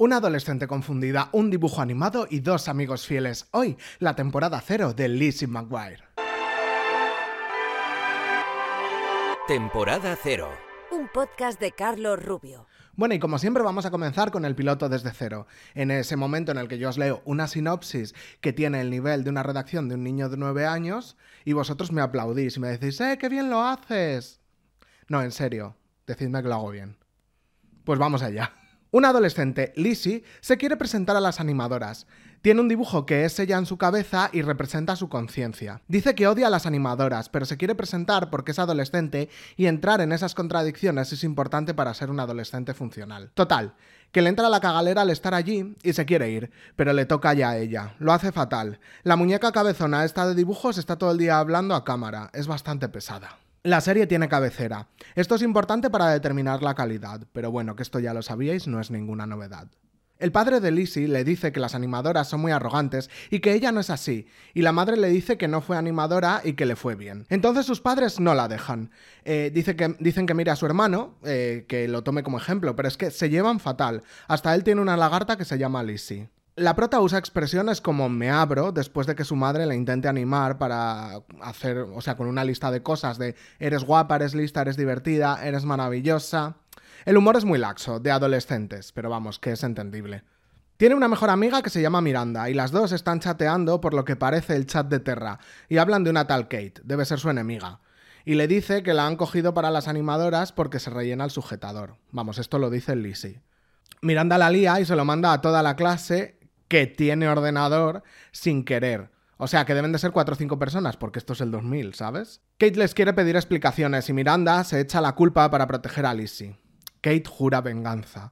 Una adolescente confundida, un dibujo animado y dos amigos fieles. Hoy, la temporada cero de Lizzie McGuire. Temporada cero. Un podcast de Carlos Rubio. Bueno, y como siempre vamos a comenzar con el piloto desde cero. En ese momento en el que yo os leo una sinopsis que tiene el nivel de una redacción de un niño de nueve años y vosotros me aplaudís y me decís, ¡eh, qué bien lo haces! No, en serio, decidme que lo hago bien. Pues vamos allá. Una adolescente, Lizzie, se quiere presentar a las animadoras. Tiene un dibujo que es ella en su cabeza y representa su conciencia. Dice que odia a las animadoras, pero se quiere presentar porque es adolescente y entrar en esas contradicciones es importante para ser un adolescente funcional. Total, que le entra la cagalera al estar allí y se quiere ir, pero le toca ya a ella. Lo hace fatal. La muñeca cabezona esta de dibujos está todo el día hablando a cámara. Es bastante pesada. La serie tiene cabecera. Esto es importante para determinar la calidad, pero bueno, que esto ya lo sabíais, no es ninguna novedad. El padre de Lizzie le dice que las animadoras son muy arrogantes y que ella no es así, y la madre le dice que no fue animadora y que le fue bien. Entonces sus padres no la dejan. Eh, dice que, dicen que mire a su hermano, eh, que lo tome como ejemplo, pero es que se llevan fatal. Hasta él tiene una lagarta que se llama Lizzie. La prota usa expresiones como me abro después de que su madre le intente animar para hacer, o sea, con una lista de cosas de eres guapa, eres lista, eres divertida, eres maravillosa. El humor es muy laxo, de adolescentes, pero vamos, que es entendible. Tiene una mejor amiga que se llama Miranda y las dos están chateando por lo que parece el chat de Terra y hablan de una tal Kate, debe ser su enemiga. Y le dice que la han cogido para las animadoras porque se rellena el sujetador. Vamos, esto lo dice Lizzie. Miranda la lía y se lo manda a toda la clase que tiene ordenador sin querer. O sea, que deben de ser cuatro o cinco personas, porque esto es el 2000, ¿sabes? Kate les quiere pedir explicaciones y Miranda se echa la culpa para proteger a Lizzie. Kate jura venganza.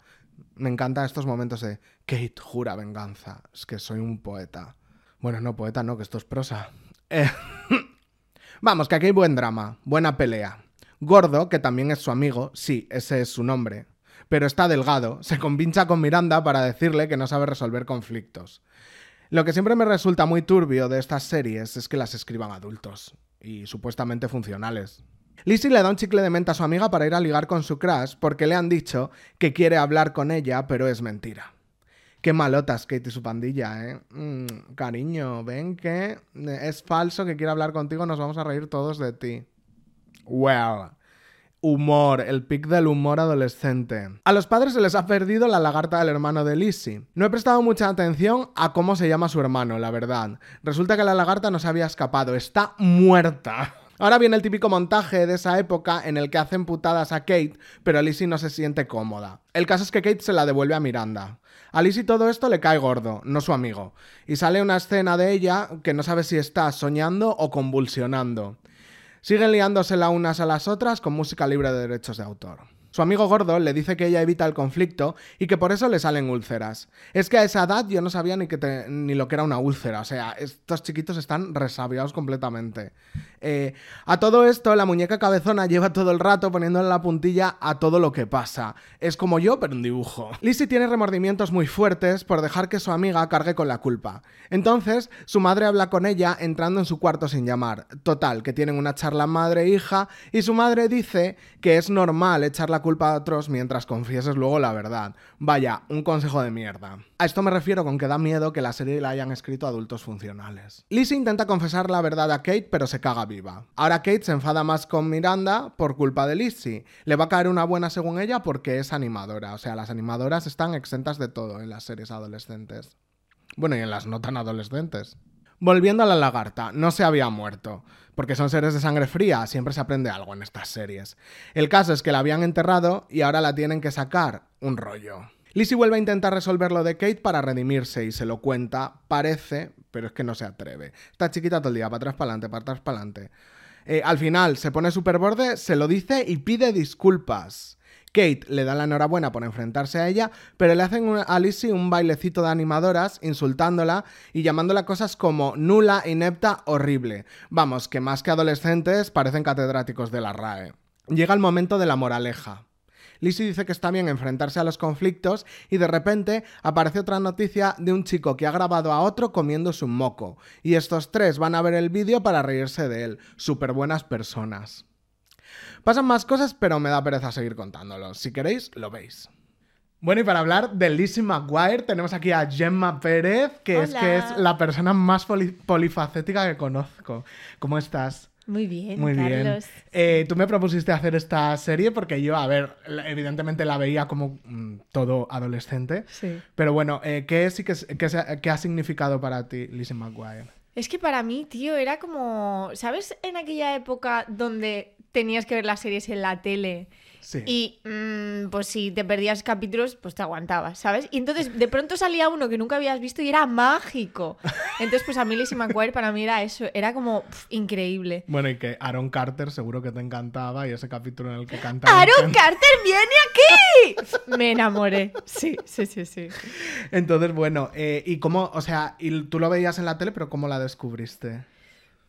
Me encantan estos momentos de Kate jura venganza. Es que soy un poeta. Bueno, no, poeta no, que esto es prosa. Eh, vamos, que aquí hay buen drama, buena pelea. Gordo, que también es su amigo, sí, ese es su nombre, pero está delgado, se convincha con Miranda para decirle que no sabe resolver conflictos. Lo que siempre me resulta muy turbio de estas series es que las escriban adultos y supuestamente funcionales. Lizzie le da un chicle de menta a su amiga para ir a ligar con su crush porque le han dicho que quiere hablar con ella, pero es mentira. Qué malotas Kate y su pandilla, ¿eh? Mm, cariño, ven que es falso que quiere hablar contigo, nos vamos a reír todos de ti. Well. Humor, el pic del humor adolescente. A los padres se les ha perdido la lagarta del hermano de Lizzie. No he prestado mucha atención a cómo se llama su hermano, la verdad. Resulta que la lagarta no se había escapado, está muerta. Ahora viene el típico montaje de esa época en el que hacen putadas a Kate, pero Lizzie no se siente cómoda. El caso es que Kate se la devuelve a Miranda. A Lizzie todo esto le cae gordo, no su amigo. Y sale una escena de ella que no sabe si está soñando o convulsionando. Siguen liándosela unas a las otras con música libre de derechos de autor. Su amigo gordo le dice que ella evita el conflicto y que por eso le salen úlceras. Es que a esa edad yo no sabía ni, que ni lo que era una úlcera, o sea, estos chiquitos están resabiados completamente. Eh, a todo esto, la muñeca cabezona lleva todo el rato poniéndole la puntilla a todo lo que pasa. Es como yo, pero en dibujo. Lizzie tiene remordimientos muy fuertes por dejar que su amiga cargue con la culpa. Entonces, su madre habla con ella entrando en su cuarto sin llamar. Total, que tienen una charla madre-hija y su madre dice que es normal echar la culpa a otros mientras confieses luego la verdad. Vaya, un consejo de mierda. A esto me refiero con que da miedo que la serie la hayan escrito adultos funcionales. Lizzie intenta confesar la verdad a Kate, pero se caga viva. Ahora Kate se enfada más con Miranda por culpa de Lizzie. Le va a caer una buena según ella porque es animadora. O sea, las animadoras están exentas de todo en las series adolescentes. Bueno, y en las no tan adolescentes. Volviendo a la lagarta, no se había muerto, porque son seres de sangre fría, siempre se aprende algo en estas series. El caso es que la habían enterrado y ahora la tienen que sacar, un rollo. Lizzie vuelve a intentar resolver lo de Kate para redimirse y se lo cuenta, parece, pero es que no se atreve. Está chiquita todo el día, para atrás, para adelante, para atrás, para adelante. Eh, al final se pone super borde, se lo dice y pide disculpas. Kate le da la enhorabuena por enfrentarse a ella, pero le hacen a Lizzie un bailecito de animadoras, insultándola y llamándola cosas como nula, inepta, horrible. Vamos, que más que adolescentes parecen catedráticos de la RAE. Llega el momento de la moraleja. Lizzie dice que está bien enfrentarse a los conflictos y de repente aparece otra noticia de un chico que ha grabado a otro comiéndose un moco. Y estos tres van a ver el vídeo para reírse de él. Súper buenas personas. Pasan más cosas, pero me da pereza seguir contándolo. Si queréis, lo veis. Bueno, y para hablar de Lizzie McGuire, tenemos aquí a Gemma Pérez, que es que es la persona más poli- polifacética que conozco. ¿Cómo estás? Muy bien, Muy bien. Eh, tú me propusiste hacer esta serie porque yo, a ver, evidentemente la veía como mm, todo adolescente. Sí. Pero bueno, eh, ¿qué, sí qué se- qué ha significado para ti Lizzie McGuire? Es que para mí, tío, era como. ¿Sabes en aquella época donde tenías que ver las series en la tele? Sí. Y mm, pues si te perdías capítulos, pues te aguantabas, ¿sabes? Y entonces de pronto salía uno que nunca habías visto y era mágico. Entonces, pues a mí Lizzie McGuire para mí era eso, era como increíble. Bueno, y que Aaron Carter seguro que te encantaba y ese capítulo en el que cantaba. ¡Aaron Carter viene aquí! Me enamoré. Sí, sí, sí, sí. Entonces, bueno, eh, ¿y cómo, o sea, y tú lo veías en la tele, pero cómo la descubriste?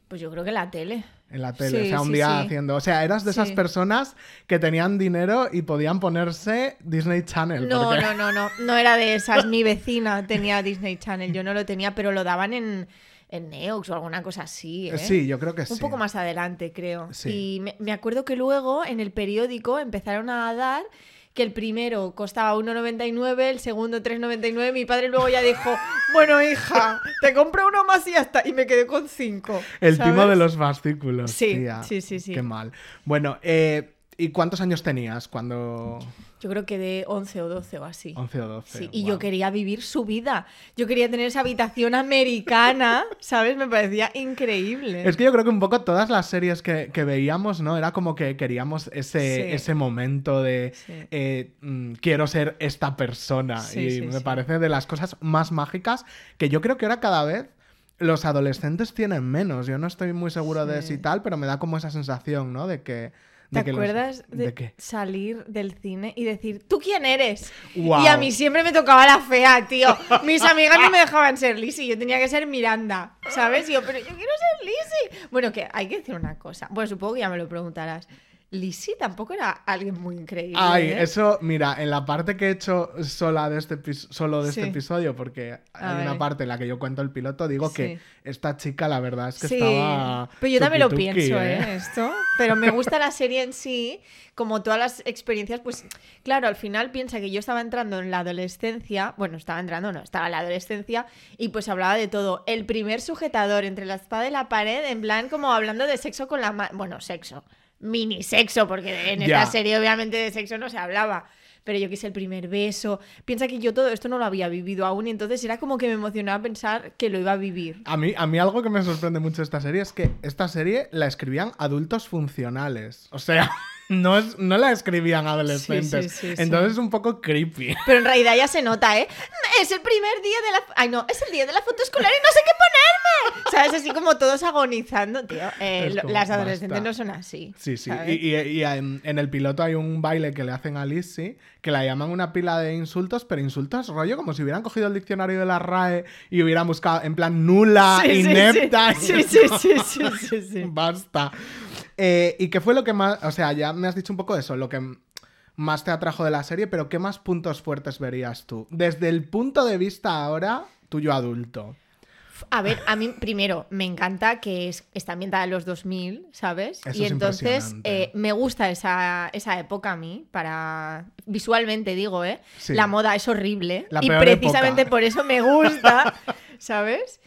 Pues yo creo que la tele. En la tele, Sí, o sea, un sí, día sí. haciendo. O sea, eras de esas personas que tenían dinero y podían ponerse Disney Channel. No, porque- no, no, no. No era de esas. Mi vecina tenía Disney Channel. Yo no lo tenía, pero lo daban en, en Neox o alguna cosa así. ¿eh? Sí, yo creo que sí. Un poco más adelante, creo. Sí. Y me, me acuerdo que luego en el periódico empezaron a dar que el primero costaba 1,99, el segundo 3,99. Mi padre luego ya dijo, bueno, hija, te compro uno más y ya está. Y me quedé con cinco. El ¿sabes? timo de los fascículos. Sí, tía. sí, sí, sí. Qué mal. Bueno, eh, ¿y cuántos años tenías cuando...? Yo creo que de 11 o 12 o así. 11 o 12. Sí, y yo quería vivir su vida. Yo quería tener esa habitación americana, ¿sabes? Me parecía increíble. Es que yo creo que un poco todas las series que, que veíamos, ¿no? Era como que queríamos ese, Sí. ese momento de Sí. eh, mm, quiero ser esta persona. Y me parece de las cosas más mágicas que yo creo que ahora cada vez los adolescentes tienen menos. Yo no estoy muy seguro de si tal, pero me da como esa sensación, ¿no? De que. ¿Te de que los- acuerdas de, de qué? salir del cine y decir, ¿tú quién eres? Y a mí siempre me tocaba la fea, tío. Mis amigas no me dejaban ser Lizzie, yo tenía que ser Miranda, ¿sabes? Y yo, pero yo quiero ser Lizzie. Bueno, que hay que decir una cosa. Bueno, supongo que ya me lo preguntarás. Lizzie tampoco era alguien muy increíble. Ay, ¿eh? eso, mira, en la parte que he hecho sola de este solo de este episodio, porque A hay una parte en la que yo cuento el piloto, digo que esta chica, la verdad es que Sí, estaba. pero yo también lo pienso, ¿eh? Esto. Pero me gusta la serie en sí, como todas las experiencias, pues claro, al final piensa que yo estaba entrando en la adolescencia, bueno, estaba entrando, no, estaba en la adolescencia, y pues hablaba de todo. El primer sujetador entre la espada y la pared, en plan como hablando de sexo con la mano, bueno, sexo, mini sexo, porque en Ya. esta serie obviamente de sexo no se hablaba. Pero yo quise el primer beso. Piensa que yo todo esto no lo había vivido aún y entonces era como que me emocionaba pensar que lo iba a vivir. A mí, a mí algo que me sorprende mucho de esta serie es que esta serie la escribían adultos funcionales. O sea, no, es, no la escribían adolescentes. sí, sí. Entonces es un poco creepy. Pero en realidad ya se nota, ¿eh? Es el primer día de la... Ay, no, es el día de la foto escolar y no sé qué ponerme. ¿Sabes? Así como todos agonizando, tío. Eh, lo- las adolescentes basta. no son así. Sí, sí. ¿sabes? Y, y- y en, en el piloto hay un baile que le hacen a Lizzie que la llaman una pila de insultos, pero insultos rollo como si hubieran cogido el diccionario de la RAE y hubieran buscado en plan nula, Sí, inepta. Sí, sí, sí, sí, sí, sí. Basta. Eh, ¿Y qué fue lo que más, o sea, ya me has dicho un poco eso, lo que más te atrajo de la serie, pero qué más puntos fuertes verías tú? Desde el punto de vista ahora, tuyo adulto. A ver, a mí primero me encanta que es, está ambientada en los 2000, ¿sabes? Eso y es entonces eh, me gusta esa, esa época a mí, para visualmente digo, ¿eh? Sí. La moda es horrible La y precisamente época. por eso me gusta, ¿sabes?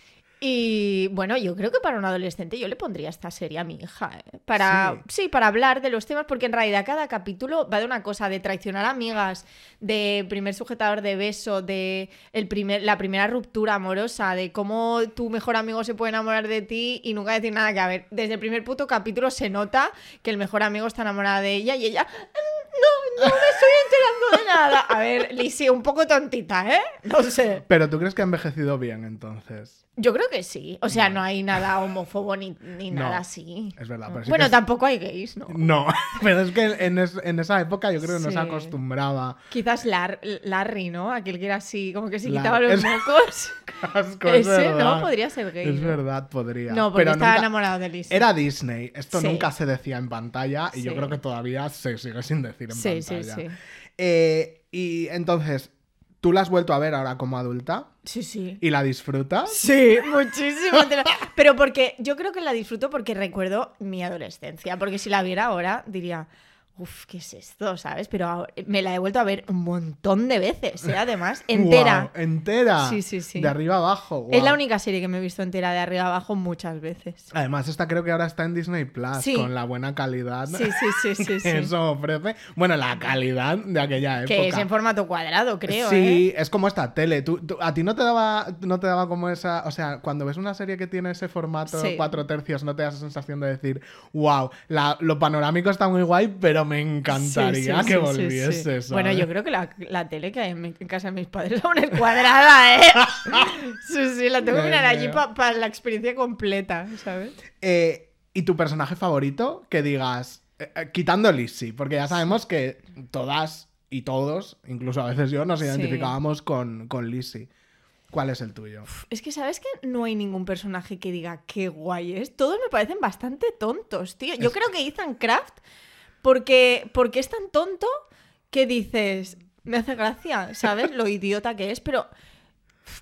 Y bueno, yo creo que para un adolescente yo le pondría esta serie a mi hija, ¿eh? Para, sí. para hablar de los temas, porque en realidad cada capítulo va de una cosa, de traicionar amigas, de primer sujetador de beso, de el primer, la primera ruptura amorosa, de cómo tu mejor amigo se puede enamorar de ti y nunca decir nada que a ver, desde el primer puto capítulo se nota que el mejor amigo está enamorada de ella y ella no, no me estoy enterando de nada. A ver, Lizzie, un poco tontita, ¿eh? No sé. Pero tú crees que ha envejecido bien entonces. Yo creo que sí. O sea, no hay nada homófobo ni, ni No, nada así. es verdad, pero sí bueno, que es- tampoco hay gays, ¿no? No, pero es que en, es- en esa época yo creo que no Sí. se acostumbraba. Quizás Lar- Larry, ¿no? Aquel que era así, como que se quitaba los mocos. Asco, es Ese. ¿no? Podría ser gay. Es ¿no? verdad, podría. No, porque pero estaba nunca- enamorado de Lizzie. Era Disney. Esto Sí. nunca se decía en pantalla y yo Sí. creo que todavía se sigue sin decir en Sí, sí, pantalla. sí. Eh, y entonces, ¿tú la has vuelto a ver ahora como adulta? Sí, sí. ¿Y la disfrutas? Sí, muchísimo. Pero porque yo creo que la disfruto porque recuerdo mi adolescencia. Porque si la viera ahora, diría, Uf, ¿qué es esto? ¿Sabes? Pero me la he vuelto a ver un montón de veces, ¿eh? Además, entera. Entera. Sí, sí, sí. De arriba abajo. Es la única serie que me he visto entera de arriba abajo muchas veces. Además, esta creo que ahora está en Disney Plus, Sí. con la buena calidad Sí, sí, sí, sí, sí. eso ofrece. Bueno, la calidad de aquella época. Que es en formato cuadrado, creo, sí, ¿eh? es como esta tele. Tú- tú- a ti no te daba, no te daba como esa, o sea, cuando ves una serie que tiene ese formato Sí. cuatro tercios, no te da esa sensación de decir, wow, la- lo panorámico está muy guay, pero me encantaría Sí, sí, que volviese. sí. Bueno, ¿sabes? yo creo que la, la tele que hay en, casa de mis padres aún es cuadrada, ¿eh? sí, sí, la tengo que mirar allí para la experiencia completa, ¿sabes? Eh, ¿Y tu personaje favorito? Que digas, eh, eh, quitando Lizzie, porque ya sabemos que todas y todos, incluso a veces yo, nos identificábamos con, con Lizzie. ¿Cuál es el tuyo? Es que, ¿sabes que no hay ningún personaje que diga qué guay es? Todos me parecen bastante tontos, tío. Yo Es- creo que Ethan Kraft, porque, porque es tan tonto que dices, me hace gracia, ¿sabes? Lo idiota que es, pero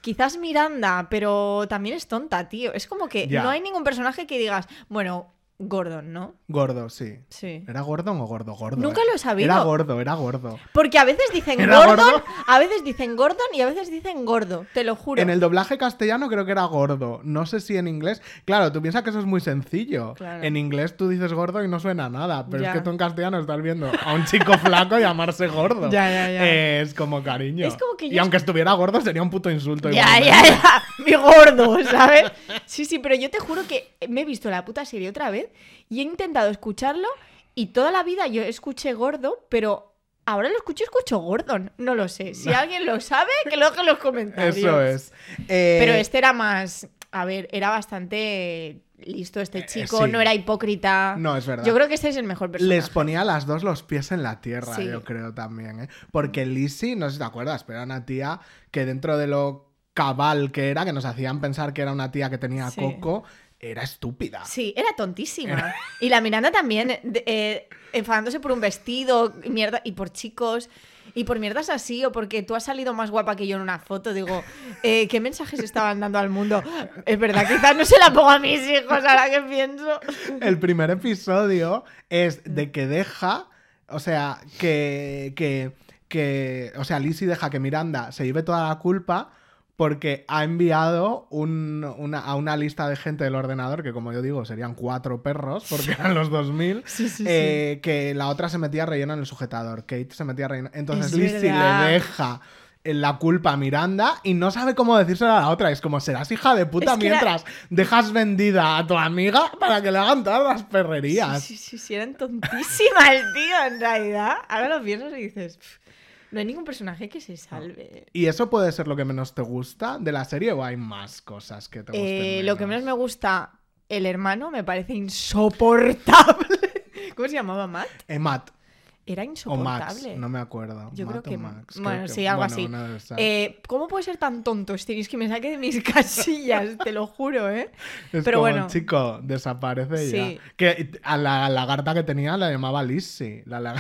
quizás Miranda, pero también es tonta, tío. Es como que Ya. no hay ningún personaje que digas, bueno, Gordon, ¿no? Gordo, sí. Sí. ¿Era Gordon o gordo? Gordo. Nunca eh. lo he sabido. Era gordo, era gordo. Porque a veces dicen ¿Era Gordon, gordo? a veces dicen Gordon y a veces dicen gordo, te lo juro. En el doblaje castellano creo que era gordo. No sé si en inglés. Claro, tú piensas que eso es muy sencillo. Claro. En inglés tú dices gordo y no suena a nada. Pero Ya. es que tú en castellano estás viendo a un chico flaco llamarse gordo. Ya, ya, ya. Es como cariño. Es como que y aunque estuviera gordo sería un puto insulto. Ya, igualmente. ya, ya. Mi gordo, ¿sabes? Sí, sí, pero yo te juro que me he visto la puta serie otra vez y he intentado escucharlo y toda la vida yo escuché gordo, pero ahora lo escucho escucho Gordon. No lo sé. Si alguien lo sabe, que lo deje en los comentarios. Eso es. Eh, Pero este era más. A ver, era bastante listo este chico, sí. no era hipócrita. No, es verdad. Yo creo que este es el mejor personaje. Les ponía a las dos los pies en la tierra, Sí. yo creo también, ¿eh? Porque Lizzie, no sé si te acuerdas, pero era una tía que dentro de lo cabal que era, que nos hacían pensar que era una tía que tenía Sí. coco, era estúpida. Sí, era tontísima. Y la Miranda también, eh, enfadándose por un vestido y mierda, y por chicos, y por mierdas así, o porque tú has salido más guapa que yo en una foto. Digo, eh, ¿qué mensajes estaban dando al mundo? Es verdad, quizás no se la pongo a mis hijos ahora que pienso. El primer episodio es de que deja, o sea, que, que, que, o sea, Lizzie deja que Miranda se lleve toda la culpa porque ha enviado un- una, a una lista de gente del ordenador, que como yo digo, serían cuatro perros, porque eran los 2000, Sí, sí, eh, que la otra se metía relleno en el sujetador, Kate se metía relleno. Entonces Es Lizzie le deja la culpa a Miranda y no sabe cómo decírselo a la otra. Es como, serás hija de puta Es que era- mientras dejas vendida a tu amiga para que le hagan todas las perrerías. Sí, sí, sí, sí, eran tontísimas, tío, en realidad. Ahora lo piensas y dices, "Pff, no hay ningún personaje que se salve. ¿Y eso puede ser lo que menos te gusta de la serie o hay más cosas que te gusten? Eh, lo que menos me gusta, el hermano, me parece insoportable. ¿Cómo se llamaba Matt? Eh, Matt Era o Max, insoportable. no me acuerdo. Yo Matt creo que Max, creo Bueno, que- sí, algo bueno, así. Eh, ¿Cómo puede ser tan tonto este? Es que me saque de mis casillas, te lo juro, ¿eh? es pero como, bueno. chico, desaparece Sí. ya. Que a la lagarta que tenía la llamaba Lizzie. La, la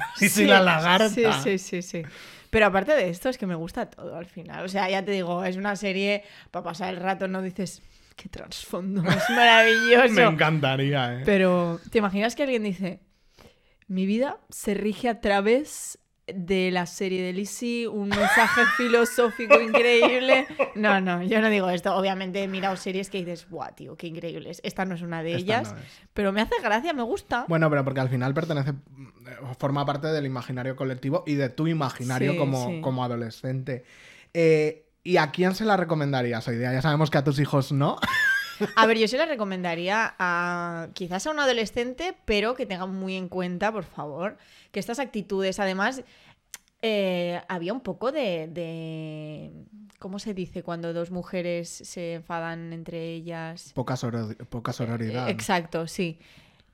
lagarta. Sí, sí, sí, sí. Pero aparte de esto, es que me gusta todo al final. O sea, ya te digo, es una serie para pasar el rato, no dices, qué trasfondo, es maravilloso. Me encantaría, ¿eh? Pero, ¿te imaginas que alguien dice, mi vida se rige a través de la serie de Lizzie, un mensaje filosófico increíble? No, no, yo no digo esto. Obviamente he mirado series que dices, guau, tío, qué increíbles. Esta no es una de Esta ellas, no pero me hace gracia, me gusta. Bueno, pero porque al final pertenece, forma parte del imaginario colectivo y de tu imaginario Sí, como, sí. como adolescente. Eh, ¿Y a quién se la recomendarías hoy día? Ya sabemos que a tus hijos no. A ver, yo se la recomendaría a quizás a un adolescente, pero que tenga muy en cuenta, por favor, que estas actitudes, además, eh, había un poco de, de- ¿Cómo se dice cuando dos mujeres se enfadan entre ellas? Poca, soror- poca sororidad. Eh, Exacto, sí.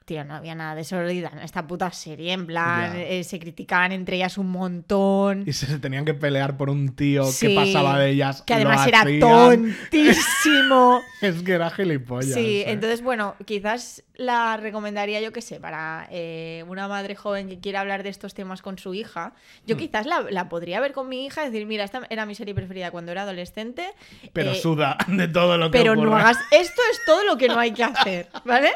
Tío, no había nada de sororidad en esta puta serie. En plan, eh, se criticaban entre ellas un montón. Y se tenían que pelear por un tío Sí, que pasaba de ellas. Que además era hacían. tontísimo. Es que era gilipollas. Sí, ¿eh? entonces, bueno, quizás la recomendaría, yo qué sé, para eh, una madre joven que quiera hablar de estos temas con su hija. Yo Hmm. quizás la, la podría ver con mi hija y decir, mira, esta era mi serie preferida cuando era adolescente. Pero suda de todo lo que pero no hagas. Esto es todo lo que no hay que hacer, ¿vale?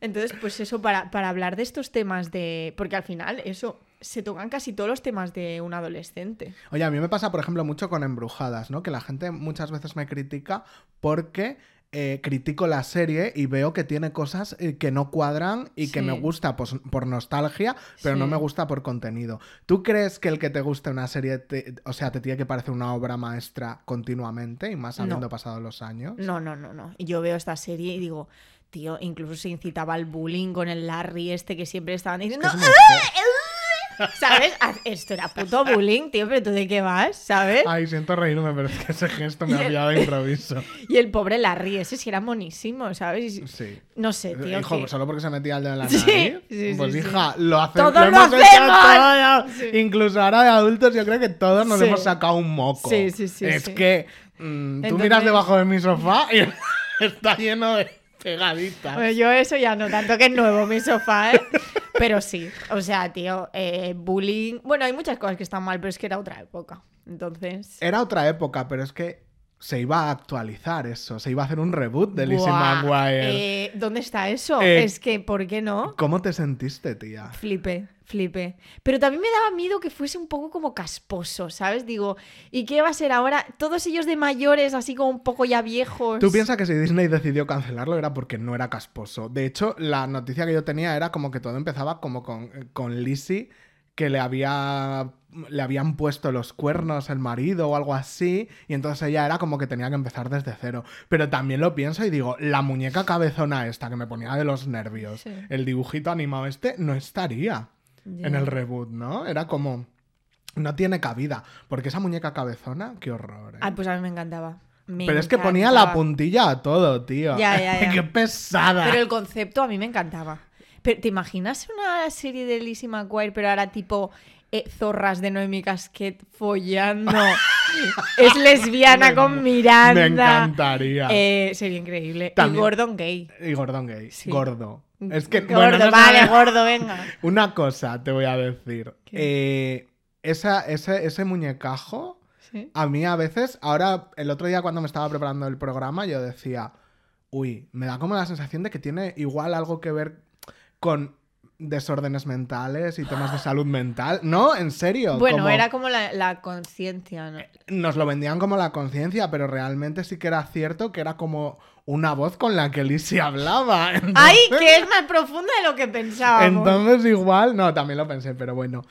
Entonces, pues eso, para, para hablar de estos temas de... Porque al final, eso, se tocan casi todos los temas de un adolescente. Oye, a mí me pasa, por ejemplo, mucho con Embrujadas, ¿no? Que la gente muchas veces me critica porque eh, critico la serie y veo que tiene cosas eh, que no cuadran y que me gusta pos- por nostalgia, pero no me gusta por contenido. ¿Tú crees que el que te guste una serie, te- o sea, te tiene que parecer una obra maestra continuamente y más No. habiendo pasado los años? No, no, no, no. Y Yo veo esta serie y digo, tío, incluso se incitaba al bullying con el Larry este que siempre estaban diciendo, Es feo. ¿sabes? Ah, Esto era puto bullying, tío, pero tú de qué vas, ¿sabes? Ay, siento reírme, pero es que ese gesto me Y ha el- pillado de improviso. Y el pobre Larry ese sí era monísimo, ¿sabes? Sí. No sé, tío. Hijo, que- pues solo porque se metía el en la nariz. sí, sí, pues sí. hija, lo hace Todos lo hemos hecho hacemos. todos. Sí. Incluso ahora de adultos, yo creo que todos nos hemos sacado un moco. Sí, sí, sí, Es que mm, tú Entonces- miras debajo de mi sofá y está lleno de pegaditas. Bueno, yo eso ya no tanto que es nuevo mi sofá, ¿eh? Pero sí, o sea, tío, eh, bullying. Bueno, hay muchas cosas que están mal, pero es que era otra época. Entonces. Era otra época, pero es que se iba a actualizar eso. Se iba a hacer un reboot de Lizzie Buah, McGuire. eh, ¿Dónde está eso? Eh, es que, ¿por qué no? ¿Cómo te sentiste, tía? Flipe, flipe. Pero también me daba miedo que fuese un poco como casposo, ¿sabes? Digo, ¿y qué va a ser ahora? Todos ellos de mayores, así como un poco ya viejos. Tú piensas que si Disney decidió cancelarlo era porque no era casposo. De hecho, la noticia que yo tenía era como que todo empezaba como con, con Lizzie, que le había le habían puesto los cuernos el marido o algo así, y entonces ella era como que tenía que empezar desde cero. Pero también lo pienso y digo, la muñeca cabezona esta que me ponía de los nervios, Sí. el dibujito animado este, no estaría en el reboot, ¿no? Era como... No tiene cabida, porque esa muñeca cabezona, qué horror. ¿eh? Ay, pues a mí me encantaba. Me Pero es que ponía la puntilla a todo, tío. Ya, ya, ya. Qué pesada. Pero el concepto a mí me encantaba. Pero, ¿te imaginas una serie de Lizzie McGuire, pero ahora tipo eh, zorras de Noemi Casquet follando? es lesbiana Me- con Miranda. Me encantaría. Eh, sería increíble. También- Y Gordon Gay. Y Gordon Gay. sí. Gordo. Es que, Gordo, bueno, no vale, gordo, venga. Una cosa te voy a decir. Eh, esa, ese, ese muñecajo, Sí. a mí a veces, ahora, el otro día cuando me estaba preparando el programa, yo decía, uy, me da como la sensación de que tiene igual algo que ver con desórdenes mentales y temas de salud mental. No, en serio. Bueno, como- era como la, la conciencia, ¿no? nos lo vendían como la conciencia, pero realmente sí que era cierto que era como una voz con la que Lizzie hablaba. Entonces, ¡Ay, que es más profunda de lo que pensábamos! entonces igual, no, también lo pensé, pero bueno.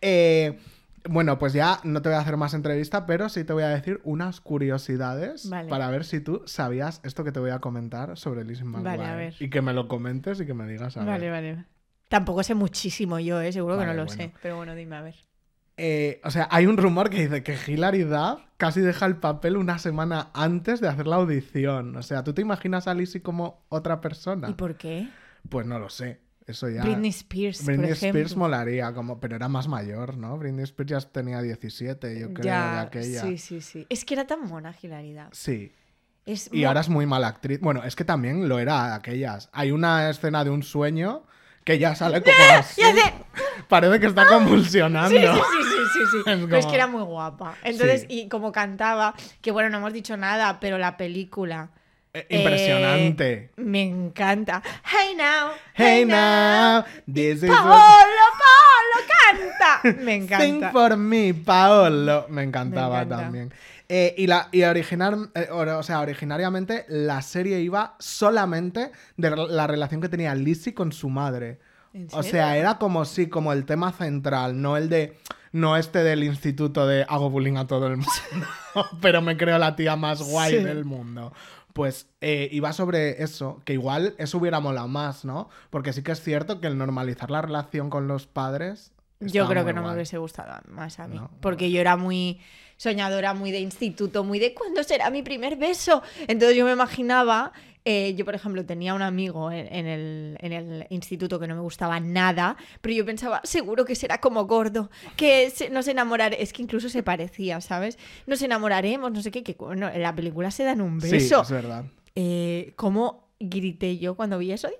Eh, bueno, pues ya no te voy a hacer más entrevista, pero sí te voy a decir unas curiosidades Vale. para ver si tú sabías esto que te voy a comentar sobre Lizzie McGuire. Vale, a ver. Y que me lo comentes y que me digas a ver. Vale, vale. Tampoco sé muchísimo yo, ¿eh? Seguro Vale, que no lo bueno. sé. Pero bueno, dime a ver. Eh, o sea, hay un rumor que dice que Hilary Duff casi deja el papel una semana antes de hacer la audición. O sea, ¿tú te imaginas a Lizzie como otra persona? ¿Y por qué? Pues no lo sé. Eso ya. Britney Spears, Britney por ejemplo. Spears molaría, como, pero era más mayor, ¿no? Britney Spears ya tenía 17, yo creo, de ya, aquella. sí, sí, sí. Es que era tan mona Hilaridad. Sí. Es Y ahora es muy mala actriz. Bueno, es que también lo era aquellas. Hay una escena de un sueño que ya sale como así. Parece que está convulsionando. Sí, sí, sí, sí, sí, sí. Es Pero es como- que era muy guapa. Entonces, Sí. y como cantaba, que bueno, no hemos dicho nada, pero la película. Eh, Impresionante. eh, me encanta. Hey now. Hey now, this is Paolo, Paolo, canta. Me Sing encanta. for me, Paolo. Me encantaba Me encanta. también. Eh, y la, y original, eh, or- o sea, originariamente la serie iba solamente de la relación que tenía Lizzie con su madre. ¿En O sea, era como sí, como el tema central, no el de. No este del instituto de hago bullying a todo el mundo, pero me creo la tía más guay Sí. del mundo. Pues eh, iba sobre eso, que igual eso hubiera molado más, ¿no? Porque sí que es cierto que el normalizar la relación con los padres. Yo creo que no me hubiese gustado más a mí. No, porque yo era muy soñadora, muy de instituto, muy de ¿cuándo será mi primer beso? Entonces yo me imaginaba, eh, yo por ejemplo tenía un amigo en, en el, en el instituto que no me gustaba nada, pero yo pensaba, seguro que será como gordo, que se- nos enamoraremos, es que incluso se parecía, ¿sabes? Nos enamoraremos, no sé qué, que bueno, en la película se dan un Sí, beso. es verdad. Eh, ¿Cómo grité yo cuando vi eso? ¡Se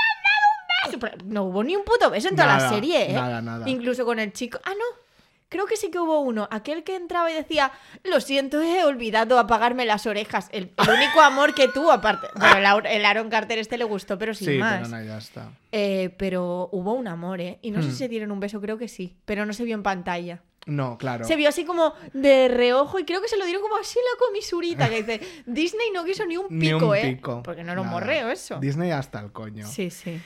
han dado un beso! Pero no hubo ni un puto beso en toda la serie, ¿eh? nada, nada. Incluso con el chico. Ah, no. Creo que sí que hubo uno, aquel que entraba y decía, lo siento, he olvidado apagarme las orejas. El, el único amor que tuvo, aparte. Bueno, el, Aaron Carter este le gustó, pero sin Sí, más. pero no, ya está. Eh, pero hubo un amor, ¿eh? Y no sé Hmm. si se dieron un beso, creo que sí, pero no se vio en pantalla. No, claro. Se vio así como de reojo y creo que se lo dieron como así la comisurita, que dice, Disney no quiso ni un Ni pico, un ¿eh? pico. Porque no era un Nada. morreo eso. Disney hasta el coño. Sí, sí.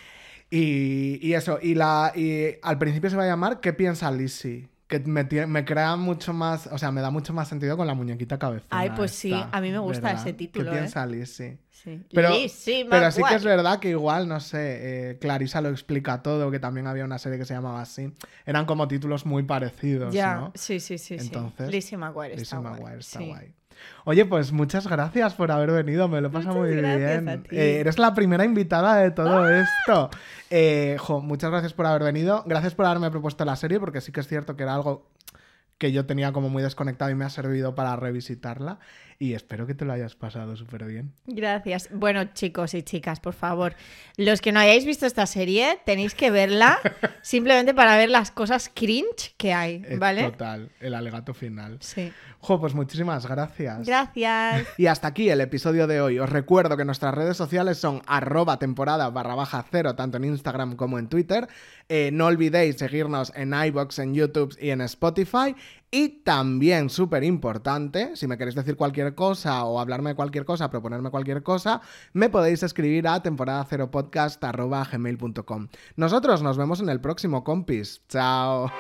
Y, y eso, y, la, y al principio se va a llamar ¿Qué piensa Lizzie? Que me, crea mucho más, o sea, me da mucho más sentido con la muñequita cabezona. Ay, pues sí, a mí me gusta ¿verdad? ese título, ¿Qué ¿eh? piensa Lizzie? sí. Pero, Lizzie pero sí que es verdad que igual, no sé, eh, Clarisa lo explica todo, que también había una serie que se llamaba así. Eran como títulos muy parecidos, Ya, ¿no? sí, sí, sí. Entonces, sí. Lizzie McGuire Lizzie está guay. McGuire está sí. guay. Oye, pues muchas gracias por haber venido, me lo Muchas muy bien. a ti. Eh, eres la primera invitada de todo esto. Eh, jo, muchas gracias por haber venido. Gracias por haberme propuesto la serie, porque sí que es cierto que era algo que yo tenía como muy desconectado y me ha servido para revisitarla. Y espero que te lo hayas pasado súper bien. Gracias. Bueno, chicos y chicas, por favor, los que no hayáis visto esta serie, tenéis que verla simplemente para ver las cosas cringe que hay, Eh, ¿vale? Total, el alegato final. Sí. Jo, pues muchísimas gracias. Gracias. Y hasta aquí el episodio de hoy. Os recuerdo que nuestras redes sociales son arroba temporada barra baja cero, tanto en Instagram como en Twitter. Eh, no olvidéis seguirnos en iBox, en YouTube y en Spotify. Y también, súper importante, si me queréis decir cualquier cosa o hablarme de cualquier cosa, proponerme cualquier cosa, me podéis escribir a temporada cero podcast arroba gmail.com. Nosotros nos vemos en el próximo compis. Chao.